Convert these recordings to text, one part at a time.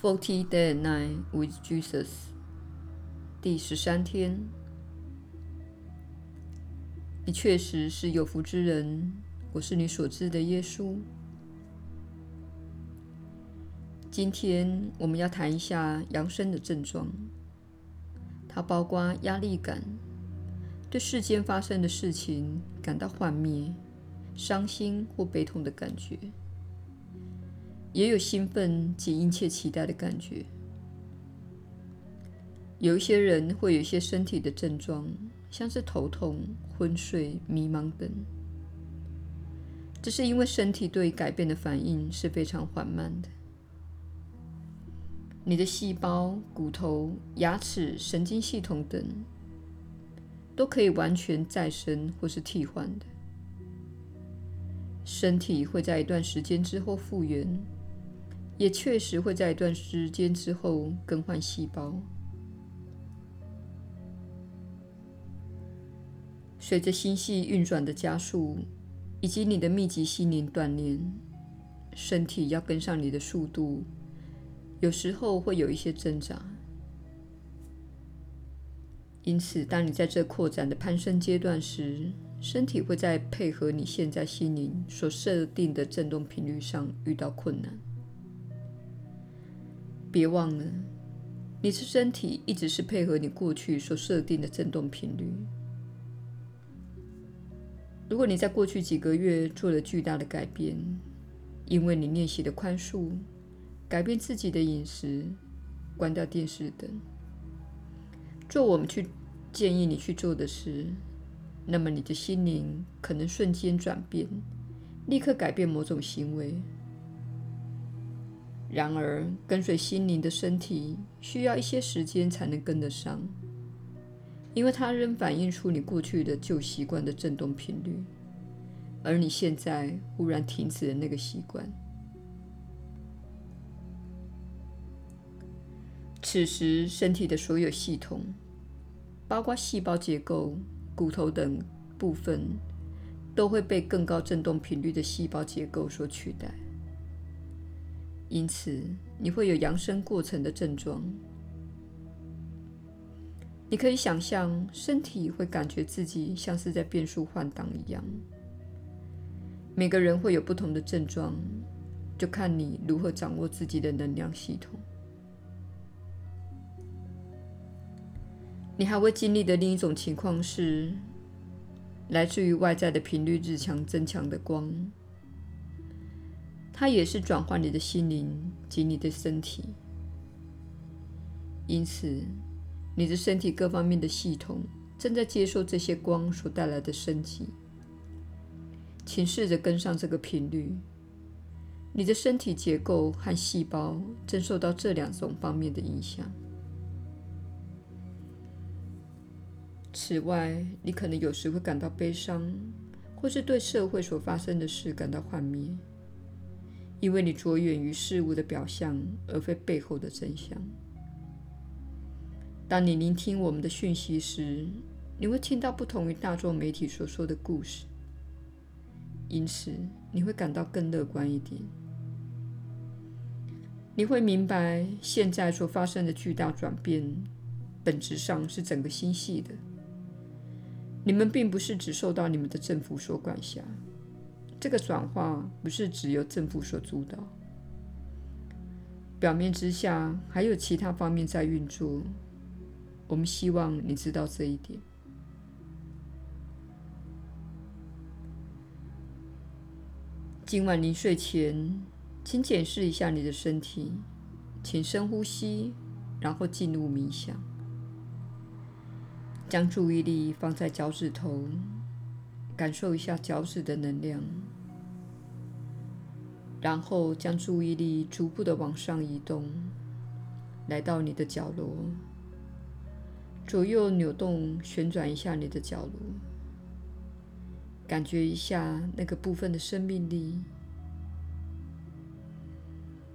Forty Day and Night with Jesus，第十三天。你确实是有福之人，我是你所知的耶稣。今天我们要谈一下扬升的症状，它包括压力感，对世间发生的事情感到幻灭、伤心或悲痛的感觉。也有兴奋及殷切期待的感觉。有一些人会有一些身体的症状，像是头痛、昏睡、迷茫等。这是因为身体对改变的反应是非常缓慢的。你的细胞、骨头、牙齿、神经系统等都可以完全再生或是替换的。身体会在一段时间之后复原。也确实会在一段时间之后更换细胞。随着星系运转的加速，以及你的密集心灵锻炼，身体要跟上你的速度，有时候会有一些挣扎。因此，当你在这扩展的攀升阶段时，身体会在配合你现在心灵所设定的振动频率上遇到困难。别忘了，你的身体一直是配合你过去所设定的振动频率。如果你在过去几个月做了巨大的改变，因为你练习的宽恕、改变自己的饮食、关掉电视等，做我们去建议你去做的事，那么你的心灵可能瞬间转变，立刻改变某种行为。然而，跟随心灵的身体需要一些时间才能跟得上，因为它仍反映出你过去的旧习惯的振动频率，而你现在忽然停止了那个习惯。此时，身体的所有系统，包括细胞结构、骨头等部分，都会被更高振动频率的细胞结构所取代。因此，你会有扬升过程的症状。你可以想象，身体会感觉自己像是在变速换挡一样。每个人会有不同的症状，就看你如何掌握自己的能量系统。你还会经历的另一种情况是，来自于外在的频率日强增强的光。它也是转换你的心灵及你的身体，因此，你的身体各方面的系统正在接受这些光所带来的升级。请试着跟上这个频率，你的身体结构和细胞正受到这两种方面的影响。此外，你可能有时会感到悲伤，或是对社会所发生的事感到幻灭。因为你着眼于事物的表象，而非背后的真相。当你聆听我们的讯息时，你会听到不同于大众媒体所说的故事，因此你会感到更乐观一点。你会明白，现在所发生的巨大转变，本质上是整个星系的。你们并不是只受到你们的政府所管辖。这个转化不是只由政府所主导，表面之下还有其他方面在运作。我们希望你知道这一点。今晚临睡前，请检视一下你的身体，请深呼吸，然后进入冥想，将注意力放在脚趾头。感受一下脚趾的能量，然后将注意力逐步的往上移动，来到你的脚踝，左右扭动、旋转一下你的脚踝，感觉一下那个部分的生命力，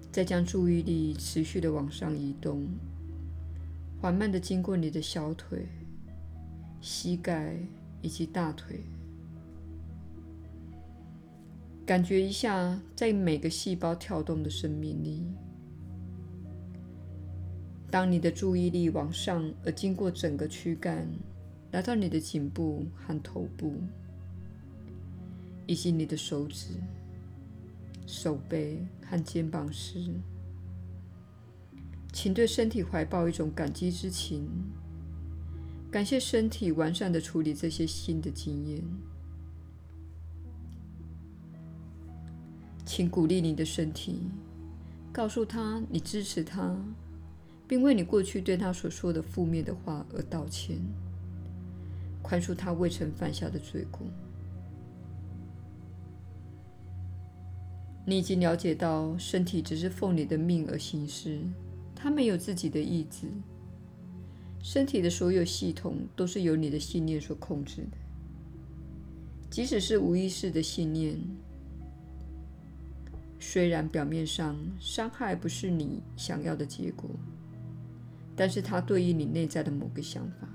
再将注意力持续的往上移动，缓慢的经过你的小腿、膝盖以及大腿。感觉一下，在每个细胞跳动的生命力，当你的注意力往上，而经过整个躯干，来到你的颈部和头部，以及你的手指、手背和肩膀时，请对身体怀抱一种感激之情，感谢身体完善的处理这些新的经验。请鼓励你的身体，告诉他你支持他。并为你过去对他所说的负面的话而道歉，宽恕他未曾犯下的罪过。你已经了解到，身体只是奉你的命而行事，它没有自己的意志。身体的所有系统都是由你的信念所控制的，即使是无意识的信念。虽然表面上伤害不是你想要的结果。但是它对应你内在的某个想法，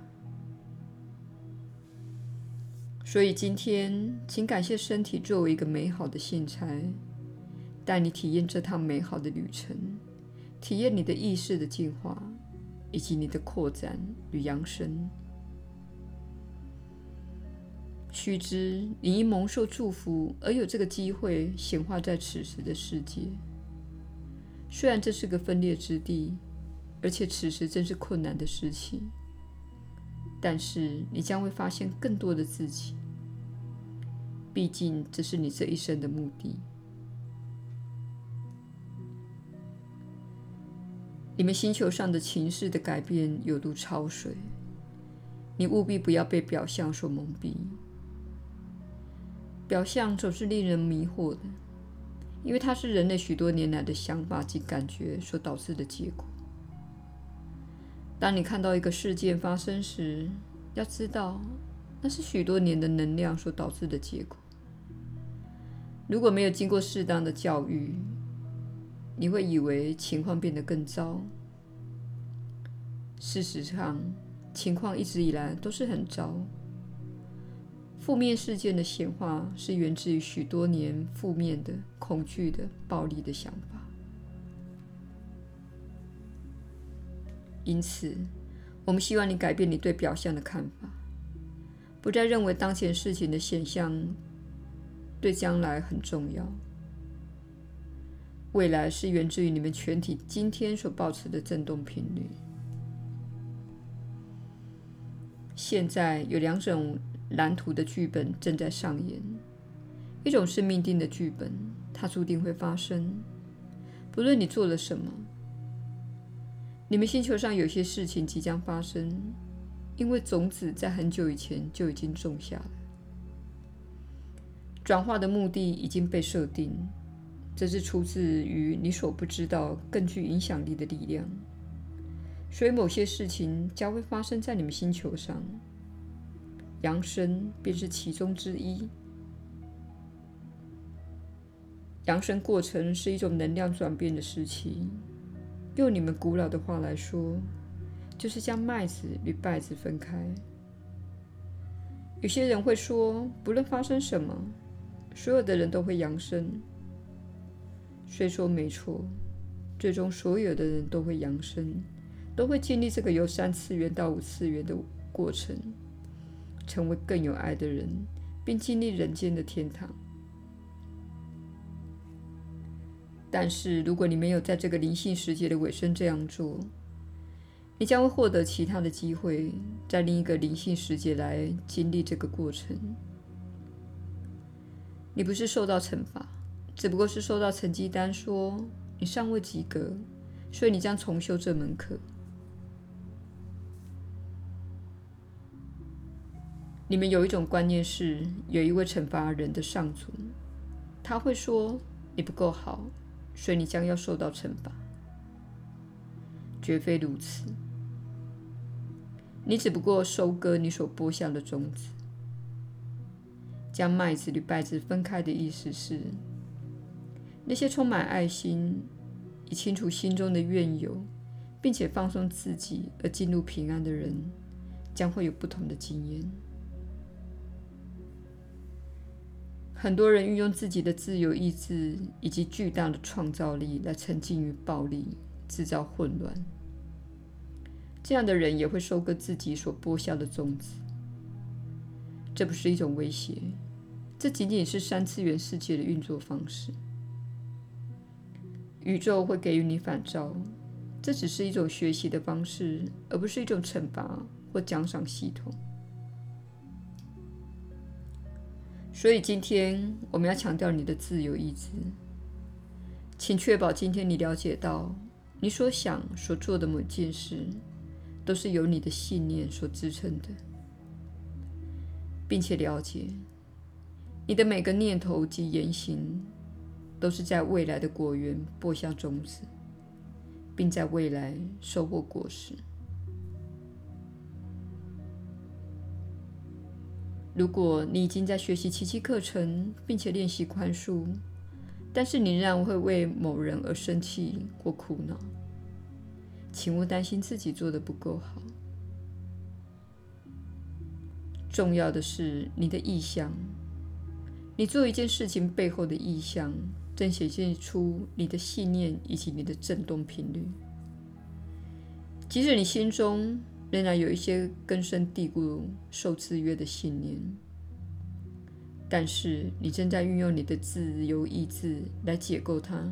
所以今天，请感谢身体作为一个美好的信差，带你体验这趟美好的旅程，体验你的意识的进化，以及你的扩展与扬升。须知，你因蒙受祝福而有这个机会显化在此时的世界，虽然这是个分裂之地。而且此时正是困难的时期，但是你将会发现更多的自己。毕竟这是你这一生的目的。你们星球上的情势的改变犹如潮水，你务必不要被表象所蒙蔽。表象总是令人迷惑的，因为它是人类许多年来的想法及感觉所导致的结果。当你看到一个事件发生时，要知道那是许多年的能量所导致的结果。如果没有经过适当的教育，你会以为情况变得更糟。事实上，情况一直以来都是很糟。负面事件的显化是源自于许多年负面的、恐惧的、暴力的想法。因此，我们希望你改变你对表象的看法，不再认为当前事情的现象对将来很重要。未来是源自于你们全体今天所保持的振动频率。现在有两种蓝图的剧本正在上演，一种是命定的剧本，它注定会发生，不论你做了什么。你们星球上有些事情即将发生，因为种子在很久以前就已经种下了。转化的目的已经被设定，这是出自于你所不知道、更具影响力的力量。所以，某些事情将会发生在你们星球上，扬升便是其中之一。扬升过程是一种能量转变的时期。用你们古老的话来说，就是将麦子与稗子分开。有些人会说，不论发生什么，所有的人都会扬升。虽说没错，最终所有的人都会扬升，都会经历这个由三次元到五次元的过程，成为更有爱的人，并经历人间的天堂。但是，如果你没有在这个灵性世界的尾声这样做，你将会获得其他的机会，在另一个灵性世界来经历这个过程。你不是受到惩罚，只不过是受到成绩单说你尚未及格，所以你将重修这门课。你们有一种观念是，有一位惩罚人的上主，他会说你不够好。所以你将要受到惩罚，绝非如此。你只不过收割你所播下的种子。将麦子与稗子分开的意思是，那些充满爱心、以清除心中的怨尤，并且放松自己而进入平安的人，将会有不同的经验。很多人运用自己的自由意志以及巨大的创造力来沉浸于暴力，制造混乱。这样的人也会收割自己所播下的种子。这不是一种威胁，这仅仅是三次元世界的运作方式。宇宙会给予你反照，这只是一种学习的方式，而不是一种惩罚或奖赏系统。所以今天我们要强调你的自由意志，请确保今天你了解到，你所想所做的某件事，都是由你的信念所支撑的。并且了解，你的每个念头及言行，都是在未来的果园播下种子，并在未来收获果实。如果你已经在学习奇迹课程，并且练习宽恕，但是你仍然会为某人而生气或苦恼，请勿担心自己做得不够好。重要的是你的意向，你做一件事情背后的意向，正显现出你的信念以及你的振动频率。即使你心中仍然有一些根深蒂固、受制约的信念，但是你正在运用你的自由意志来解构它。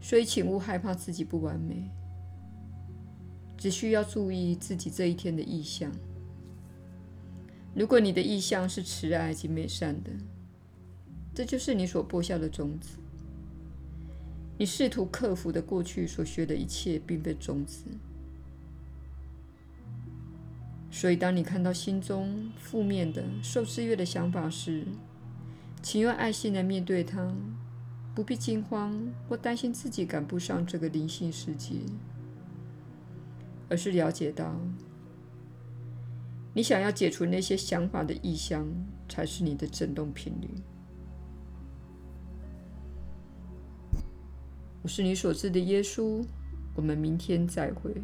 所以，请勿害怕自己不完美，只需要注意自己这一天的意向。如果你的意向是慈爱及美善的，这就是你所播下的种子。你试图克服的过去所学的一切，并非种子。所以，当你看到心中负面的、受制约的想法时，请用爱心来面对它，不必惊慌或担心自己赶不上这个灵性世界，而是了解到。你想要解除那些想法的意向，才是你的振动频率。我是你所知的耶稣，我们明天再会。